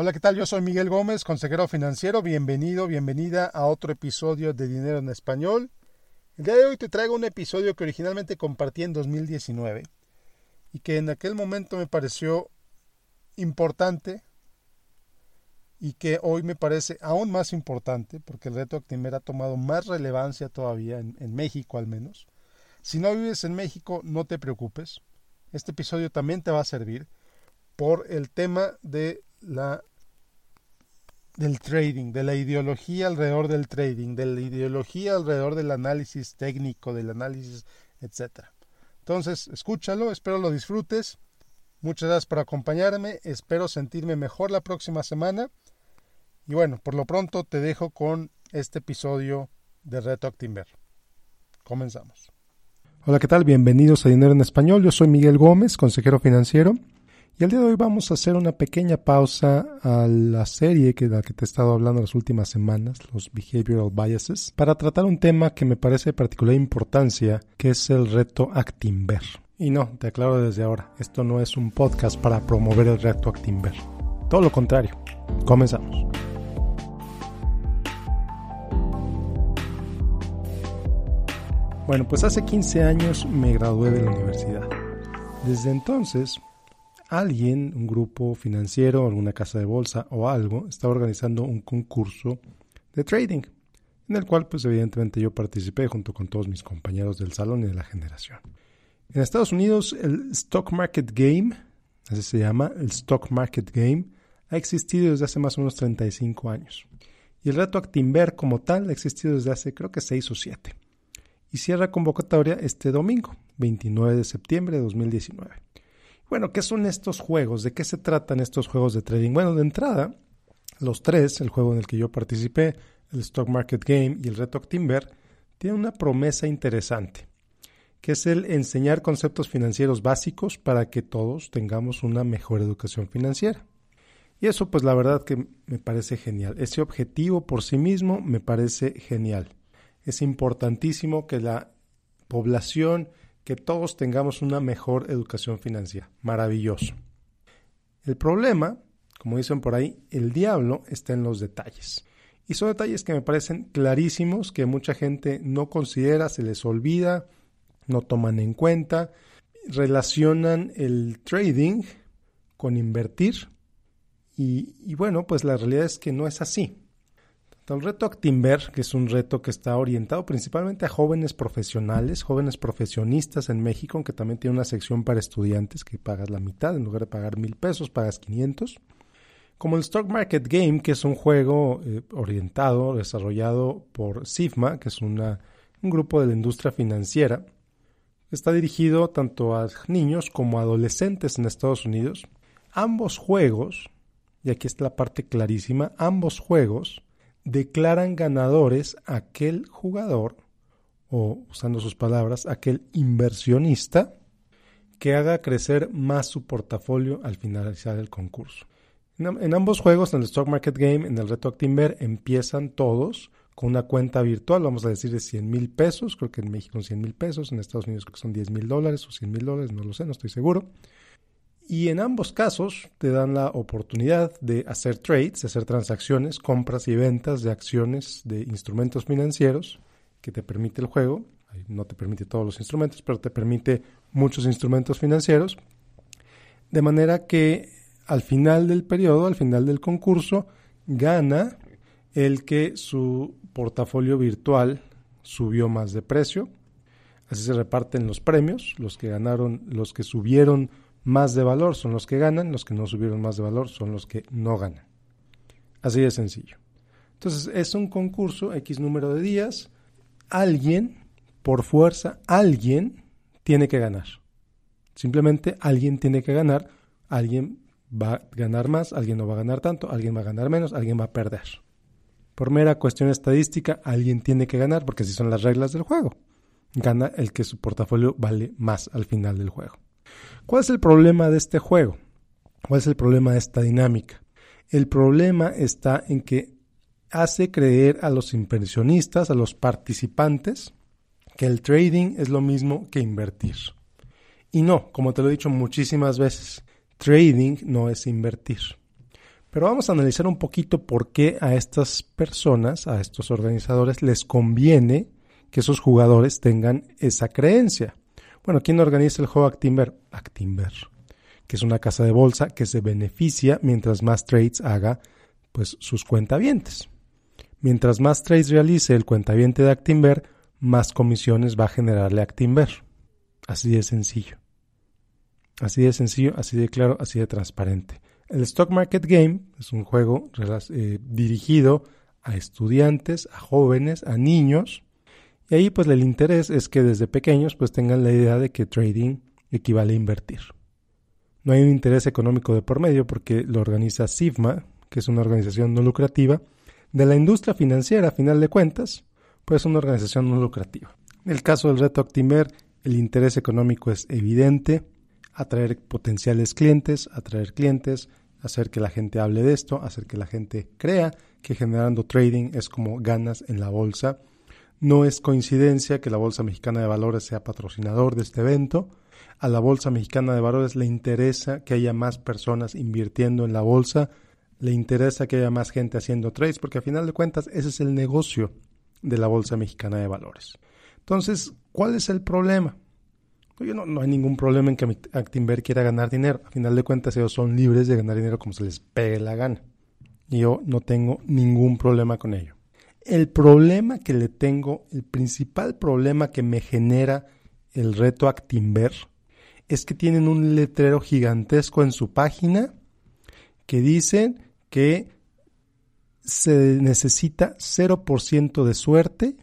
Hola, ¿qué tal? Yo soy Miguel Gómez, consejero financiero. Bienvenido, bienvenida a otro episodio de Dinero en Español. El día de hoy te traigo un episodio que originalmente compartí en 2019 y que en aquel momento me pareció importante y que hoy me parece aún más importante porque el reto Actimber ha tomado más relevancia todavía en México al menos. Si no vives en México, no te preocupes. Este episodio también te va a servir por el tema de la del trading, de la ideología alrededor del trading, de la ideología alrededor del análisis técnico, del análisis, etcétera. Entonces, escúchalo, espero lo disfrutes. Muchas gracias por acompañarme, espero sentirme mejor la próxima semana. Y bueno, por lo pronto te dejo con este episodio de Reto Actimber. Comenzamos. Hola, ¿qué tal? Bienvenidos a Dinero en Español. Yo soy Miguel Gómez, consejero financiero. Y el día de hoy vamos a hacer una pequeña pausa a la serie que, de la que te he estado hablando las últimas semanas, los Behavioral Biases, para tratar un tema que me parece de particular importancia, que es el reto Actimber. Y no, te aclaro desde ahora, esto no es un podcast para promover el reto Actimber. Todo lo contrario. Comenzamos. Bueno, pues hace 15 años me gradué de la universidad. Desde entonces alguien, un grupo financiero, alguna casa de bolsa o algo, estaba organizando un concurso de trading, en el cual pues evidentemente yo participé junto con todos mis compañeros del salón y de la generación. En Estados Unidos el Stock Market Game, así se llama, el Stock Market Game, ha existido desde hace más o menos 35 años. Y el reto Actimber como tal ha existido desde hace creo que 6 o 7. Y cierra convocatoria este domingo, 29 de septiembre de 2019. Bueno, ¿qué son estos juegos? ¿De qué se tratan estos juegos de trading? Bueno, de entrada, los tres, el juego en el que yo participé, el Stock Market Game y el Reto Timber, tienen una promesa interesante, que es el enseñar conceptos financieros básicos para que todos tengamos una mejor educación financiera. Y eso, pues la verdad que me parece genial. Ese objetivo por sí mismo me parece genial. Es importantísimo que la población que todos tengamos una mejor educación financiera. Maravilloso. El problema, como dicen por ahí, el diablo está en los detalles. Y son detalles que me parecen clarísimos, que mucha gente no considera, se les olvida, no toman en cuenta, relacionan el trading con invertir. Y, y bueno, pues la realidad es que no es así. El reto Actimber, que es un reto que está orientado principalmente a jóvenes profesionales, jóvenes profesionistas en México, aunque también tiene una sección para estudiantes que pagas la mitad, en lugar de pagar mil pesos, pagas 500. Como el Stock Market Game, que es un juego eh, orientado, desarrollado por SIFMA, que es un grupo de la industria financiera, está dirigido tanto a niños como a adolescentes en Estados Unidos. Ambos juegos, y aquí está la parte clarísima, ambos juegos declaran ganadores aquel jugador, o usando sus palabras, aquel inversionista que haga crecer más su portafolio al finalizar el concurso. En, ambos juegos, en el Stock Market Game, en el Reto Actimber, empiezan todos con una cuenta virtual, vamos a decir de 100 mil pesos, creo que en México son 100 mil pesos, en Estados Unidos creo que son 10 mil dólares o 100 mil dólares, no lo sé, no estoy seguro. Y en ambos casos te dan la oportunidad de hacer trades, de hacer transacciones, compras y ventas de acciones de instrumentos financieros que te permite el juego. No te permite todos los instrumentos, pero te permite muchos instrumentos financieros. De manera que al final del periodo, al final del concurso, gana el que su portafolio virtual subió más de precio. Así se reparten los premios, los que ganaron, los que subieron más de valor son los que ganan, los que no subieron más de valor son los que no ganan. Así de sencillo. Entonces es un concurso, X número de días, alguien, por fuerza, alguien tiene que ganar. Simplemente alguien tiene que ganar, alguien va a ganar más, alguien no va a ganar tanto, alguien va a ganar menos, alguien va a perder. Por mera cuestión estadística, alguien tiene que ganar porque así son las reglas del juego. Gana el que su portafolio vale más al final del juego. ¿Cuál es el problema de este juego? ¿Cuál es el problema de esta dinámica? El problema está en que hace creer a los inversionistas, a los participantes, que el trading es lo mismo que invertir. Y no, como te lo he dicho muchísimas veces, trading no es invertir. Pero vamos a analizar un poquito por qué a estas personas, a estos organizadores, les conviene que esos jugadores tengan esa creencia. Bueno, ¿quién organiza el juego Actimber? Actimber, que es una casa de bolsa que se beneficia mientras más trades haga pues sus cuentavientes. Mientras más trades realice el cuentaviente de Actimber, más comisiones va a generarle Actimber. Así de sencillo. Así de sencillo, así de claro, así de transparente. El Stock Market Game es un juego eh, dirigido a estudiantes, a jóvenes, a niños. Y ahí pues el interés es que desde pequeños pues tengan la idea de que trading equivale a invertir. No hay un interés económico de por medio porque lo organiza SIFMA, que es una organización no lucrativa, de la industria financiera, a final de cuentas, pues es una organización no lucrativa. En el caso del reto Actimer, el interés económico es evidente, atraer potenciales clientes, atraer clientes, hacer que la gente hable de esto, hacer que la gente crea que generando trading es como ganas en la bolsa. No es coincidencia que la Bolsa Mexicana de Valores sea patrocinador de este evento. A la Bolsa Mexicana de Valores le interesa que haya más personas invirtiendo en la bolsa, le interesa que haya más gente haciendo trades, porque a final de cuentas ese es el negocio de la Bolsa Mexicana de Valores. Entonces, ¿cuál es el problema? No, no, hay ningún problema en que Actinver quiera ganar dinero. A final de cuentas, ellos son libres de ganar dinero como se les pegue la gana. Y yo no tengo ningún problema con ello. El problema que le tengo, el principal problema que me genera el reto Actinver es que tienen un letrero gigantesco en su página que dicen que se necesita 0% de suerte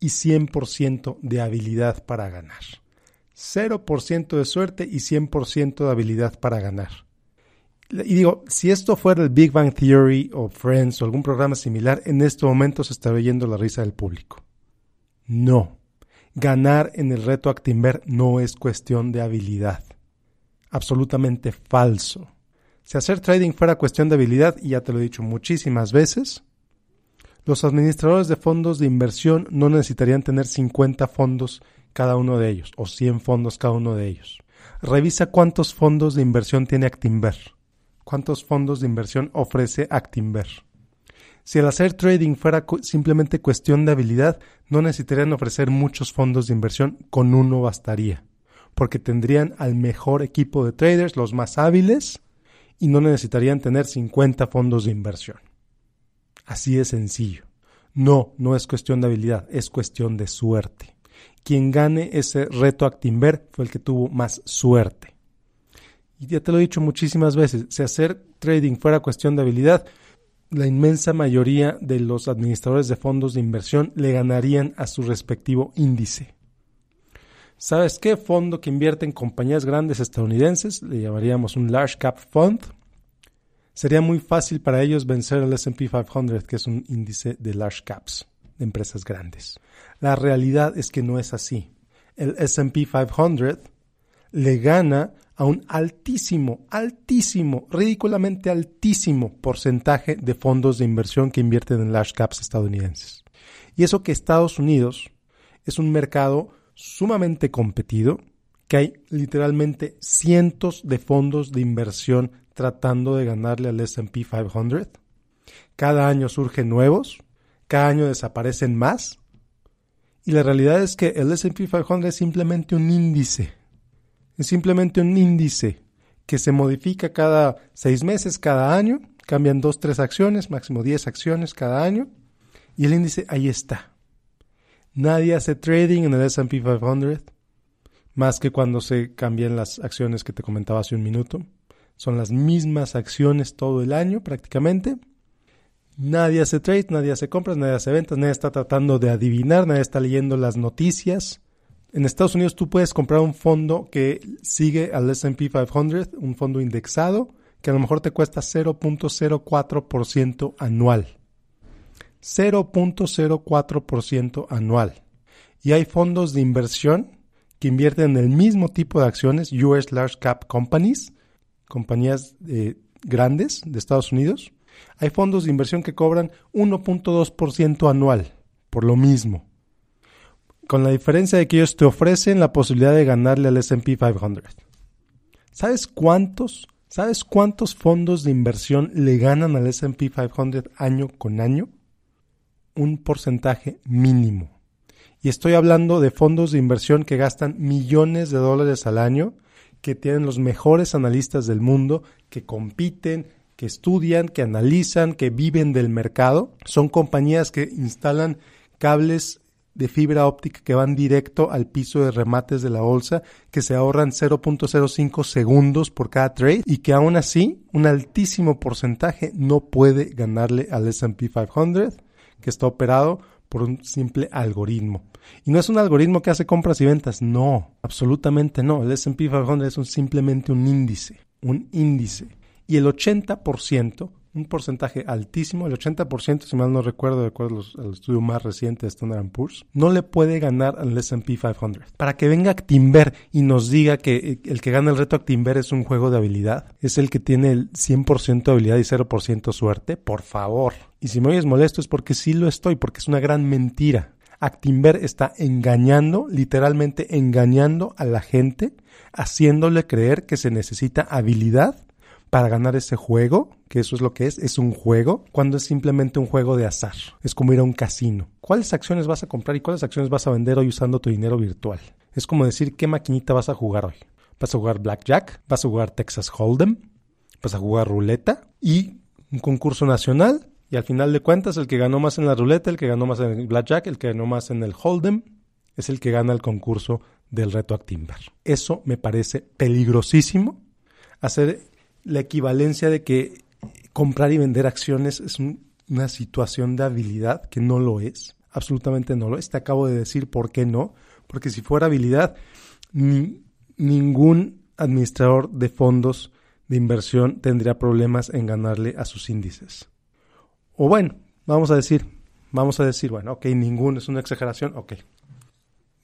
y 100% de habilidad para ganar. 0% de suerte y 100% de habilidad para ganar. Y digo, si esto fuera el Big Bang Theory o Friends o algún programa similar, en este momento se estaría oyendo la risa del público. No. Ganar en el reto Actimber no es cuestión de habilidad. Absolutamente falso. Si hacer trading fuera cuestión de habilidad, y ya te lo he dicho muchísimas veces, los administradores de fondos de inversión no necesitarían tener 50 fondos cada uno de ellos o 100 fondos cada uno de ellos. Revisa cuántos fondos de inversión tiene Actinver. ¿Cuántos fondos de inversión ofrece Actinver? Si el hacer trading fuera simplemente cuestión de habilidad, no necesitarían ofrecer muchos fondos de inversión, con uno bastaría, porque tendrían al mejor equipo de traders, los más hábiles, y no necesitarían tener 50 fondos de inversión. Así de sencillo. No, no es cuestión de habilidad, es cuestión de suerte. Quien gane ese reto Actinver fue el que tuvo más suerte. Y ya te lo he dicho muchísimas veces, si hacer trading fuera cuestión de habilidad, la inmensa mayoría de los administradores de fondos de inversión le ganarían a su respectivo índice. ¿Sabes qué fondo que invierte en compañías grandes estadounidenses? Le llamaríamos un large cap fund. Sería muy fácil para ellos vencer el SP 500, que es un índice de large caps, de empresas grandes. La realidad es que no es así. El SP 500 le gana a un altísimo, altísimo, ridículamente altísimo porcentaje de fondos de inversión que invierten en large caps estadounidenses. Y eso que Estados Unidos es un mercado sumamente competido, que hay literalmente cientos de fondos de inversión tratando de ganarle al SP 500. Cada año surgen nuevos, cada año desaparecen más. Y la realidad es que el SP 500 es simplemente un índice. Es simplemente un índice que se modifica cada seis meses, cada año. Cambian dos, tres acciones, máximo diez acciones cada año. Y el índice ahí está. Nadie hace trading en el SP 500 más que cuando se cambian las acciones que te comentaba hace un minuto. Son las mismas acciones todo el año prácticamente. Nadie hace trades, nadie hace compras, nadie hace ventas, nadie está tratando de adivinar, nadie está leyendo las noticias. En Estados Unidos tú puedes comprar un fondo que sigue al SP 500, un fondo indexado, que a lo mejor te cuesta 0.04% anual. 0.04% anual. Y hay fondos de inversión que invierten en el mismo tipo de acciones, US Large Cap Companies, compañías eh, grandes de Estados Unidos. Hay fondos de inversión que cobran 1.2% anual por lo mismo. Con la diferencia de que ellos te ofrecen la posibilidad de ganarle al SP 500. ¿Sabes cuántos ¿Sabes cuántos fondos de inversión le ganan al SP 500 año con año? Un porcentaje mínimo. Y estoy hablando de fondos de inversión que gastan millones de dólares al año, que tienen los mejores analistas del mundo, que compiten, que estudian, que analizan, que viven del mercado. Son compañías que instalan cables de fibra óptica que van directo al piso de remates de la bolsa, que se ahorran 0.05 segundos por cada trade y que aún así un altísimo porcentaje no puede ganarle al SP 500 que está operado por un simple algoritmo. Y no es un algoritmo que hace compras y ventas, no, absolutamente no. El SP 500 es simplemente un índice, un índice. Y el 80%, un porcentaje altísimo, el 80%, si mal no recuerdo, de acuerdo al estudio más reciente de Standard Poor's, no le puede ganar al S&P 500. Para que venga Actimber y nos diga que el que gana el reto Actimber es un juego de habilidad, es el que tiene el 100% de habilidad y 0% suerte, por favor. Y si me oyes molesto es porque sí lo estoy, porque es una gran mentira. Actimber está engañando, literalmente engañando a la gente, haciéndole creer que se necesita habilidad para ganar ese juego, que eso es lo que es, es un juego, cuando es simplemente un juego de azar. Es como ir a un casino. ¿Cuáles acciones vas a comprar y cuáles acciones vas a vender hoy usando tu dinero virtual? Es como decir qué maquinita vas a jugar hoy. ¿Vas a jugar Blackjack? ¿Vas a jugar Texas Hold'em? ¿Vas a jugar ruleta? Y un concurso nacional y al final de cuentas, el que ganó más en la ruleta, el que ganó más en el blackjack, el que ganó más en el hold'em, es el que gana el concurso del reto Actimber. Eso me parece peligrosísimo. Hacer la equivalencia de que comprar y vender acciones es una situación de habilidad que no lo es. Absolutamente no lo es. Te acabo de decir por qué no. Porque si fuera habilidad, ningún administrador de fondos de inversión tendría problemas en ganarle a sus índices. O bueno, vamos a decir, vamos a decir, bueno, ok, ninguno es una exageración, ok.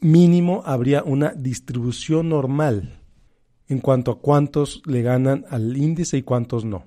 Mínimo habría una distribución normal en cuanto a cuántos le ganan al índice y cuántos no.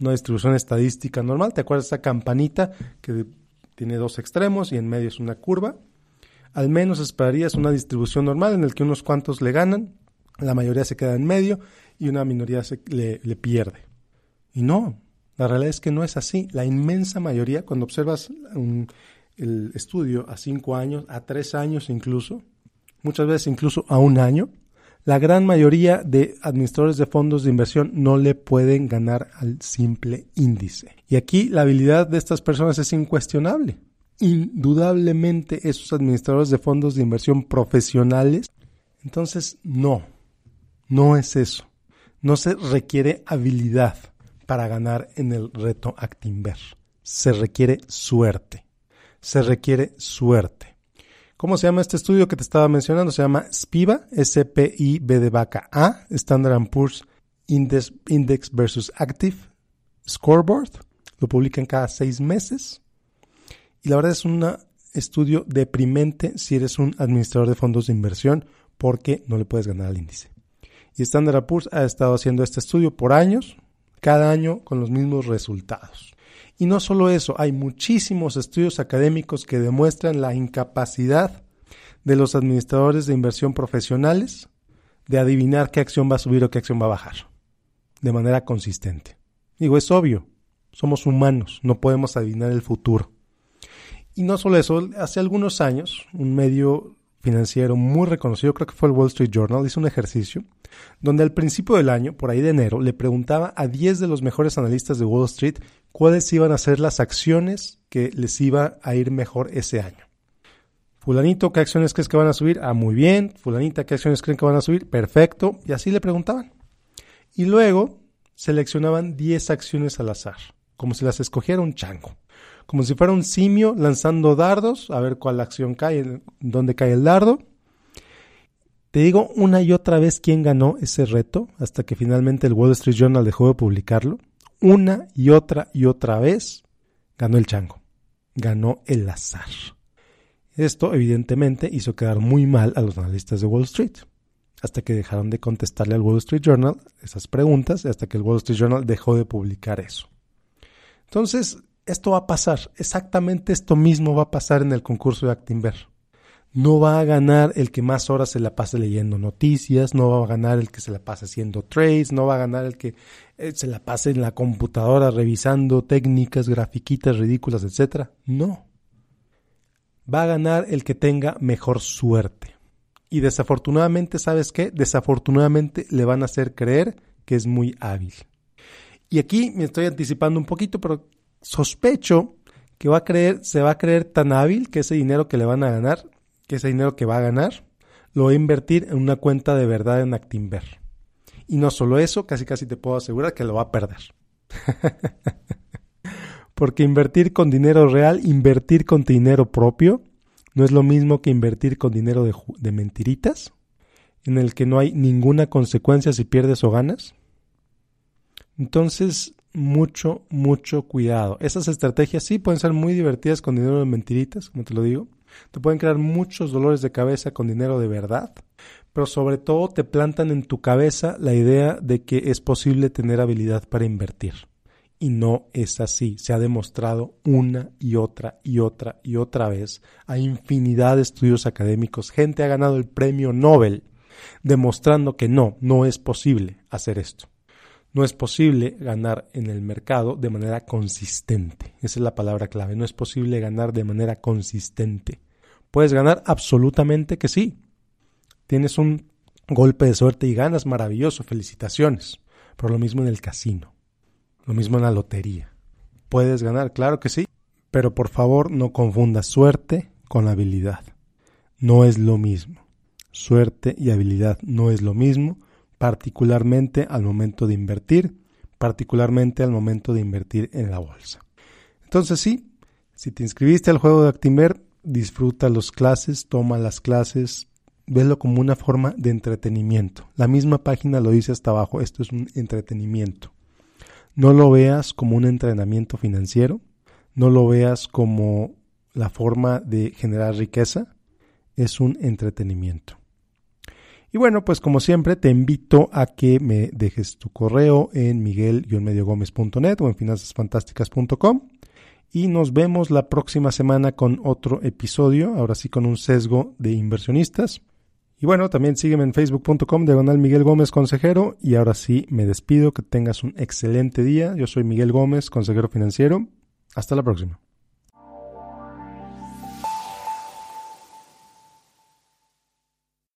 Una distribución estadística normal, ¿te acuerdas esa campanita que tiene dos extremos y en medio es una curva? Al menos esperarías una distribución normal en el que unos cuantos le ganan, la mayoría se queda en medio y una minoría se, le, le pierde. Y no, la realidad es que no es así. La inmensa mayoría, cuando observas el estudio a cinco años, a tres años incluso, muchas veces incluso a un año, la gran mayoría de administradores de fondos de inversión no le pueden ganar al simple índice. Y aquí la habilidad de estas personas es incuestionable. Indudablemente esos administradores de fondos de inversión profesionales, entonces no, no es eso. No se requiere habilidad para ganar en el reto Actimber. Se requiere suerte. Se requiere suerte. ¿Cómo se llama este estudio que te estaba mencionando? Se llama SPIVA, S-P-I-B de vaca A, Standard Poor's Index, Index versus Active Scoreboard. Lo publican cada seis meses. Y la verdad es un estudio deprimente si eres un administrador de fondos de inversión porque no le puedes ganar al índice. Y Standard Poor's ha estado haciendo este estudio por años, cada año con los mismos resultados. Y no solo eso, hay muchísimos estudios académicos que demuestran la incapacidad de los administradores de inversión profesionales de adivinar qué acción va a subir o qué acción va a bajar de manera consistente. Digo, es obvio, somos humanos, no podemos adivinar el futuro. Y no solo eso, hace algunos años un medio financiero muy reconocido, creo que fue el Wall Street Journal, hizo un ejercicio donde al principio del año, por ahí de enero, le preguntaba a 10 de los mejores analistas de Wall Street cuáles iban a ser las acciones que les iba a ir mejor ese año. Fulanito, ¿qué acciones crees que van a subir? Ah, muy bien. Fulanita, ¿qué acciones creen que van a subir? Perfecto. Y así le preguntaban. Y luego seleccionaban 10 acciones al azar, como si las escogiera un chango. Como si fuera un simio lanzando dardos, a ver cuál acción cae, dónde cae el dardo te digo una y otra vez quién ganó ese reto hasta que finalmente el Wall Street Journal dejó de publicarlo. Una y otra y otra vez ganó el chango. Ganó el azar. Esto evidentemente hizo quedar muy mal a los analistas de Wall Street. Hasta que dejaron de contestarle al Wall Street Journal esas preguntas, hasta que el Wall Street Journal dejó de publicar eso. Entonces, esto va a pasar. Exactamente esto mismo va a pasar en el concurso de Actinver No va a ganar el que más horas se la pase leyendo noticias, no va a ganar el que se la pase haciendo trades, no va a ganar el que eh, se la pase en la computadora revisando técnicas, grafiquitas ridículas, etc. No. Va a ganar el que tenga mejor suerte. Y desafortunadamente, ¿sabes qué? Desafortunadamente le van a hacer creer que es muy hábil. Y aquí me estoy anticipando un poquito, pero sospecho que va a creer, se va a creer tan hábil que ese dinero que le van a ganar que ese dinero que va a ganar lo va a invertir en una cuenta de verdad en Actinver. Y no solo eso, casi casi te puedo asegurar que lo va a perder. Porque invertir con dinero real, invertir con dinero propio, no es lo mismo que invertir con dinero de, de mentiritas, en el que no hay ninguna consecuencia si pierdes o ganas. Entonces, mucho, mucho cuidado. Esas estrategias sí pueden ser muy divertidas con dinero de mentiritas, como te lo digo, te pueden crear muchos dolores de cabeza con dinero de verdad, pero sobre todo te plantan en tu cabeza la idea de que es posible tener habilidad para invertir. Y no es así. Se ha demostrado una y otra y otra y otra vez. Hay infinidad de estudios académicos. Gente ha ganado el premio Nobel demostrando que no, no es posible hacer esto. No es posible ganar en el mercado de manera consistente. Esa es la palabra clave. No es posible ganar de manera consistente. Puedes ganar absolutamente que sí. Tienes un golpe de suerte y ganas maravilloso. Felicitaciones. Pero lo mismo en el casino. Lo mismo en la lotería. Puedes ganar, claro que sí. Pero por favor no confundas suerte con habilidad. No es lo mismo. Suerte y habilidad no es lo mismo particularmente al momento de invertir, particularmente al momento de invertir en la bolsa. Entonces sí, si te inscribiste al juego de Actimer, disfruta las clases, toma las clases, veslo como una forma de entretenimiento. La misma página lo dice hasta abajo, esto es un entretenimiento. No lo veas como un entrenamiento financiero, no lo veas como la forma de generar riqueza, es un entretenimiento. Y bueno, pues como siempre te invito a que me dejes tu correo en miguel-mediogomez.net o en finanzasfantásticas.com y nos vemos la próxima semana con otro episodio, ahora sí con un sesgo de inversionistas. Y bueno, también sígueme en facebook.com diagonal Miguel Gómez Consejero y ahora sí me despido, que tengas un excelente día. Yo soy Miguel Gómez, consejero financiero. Hasta la próxima.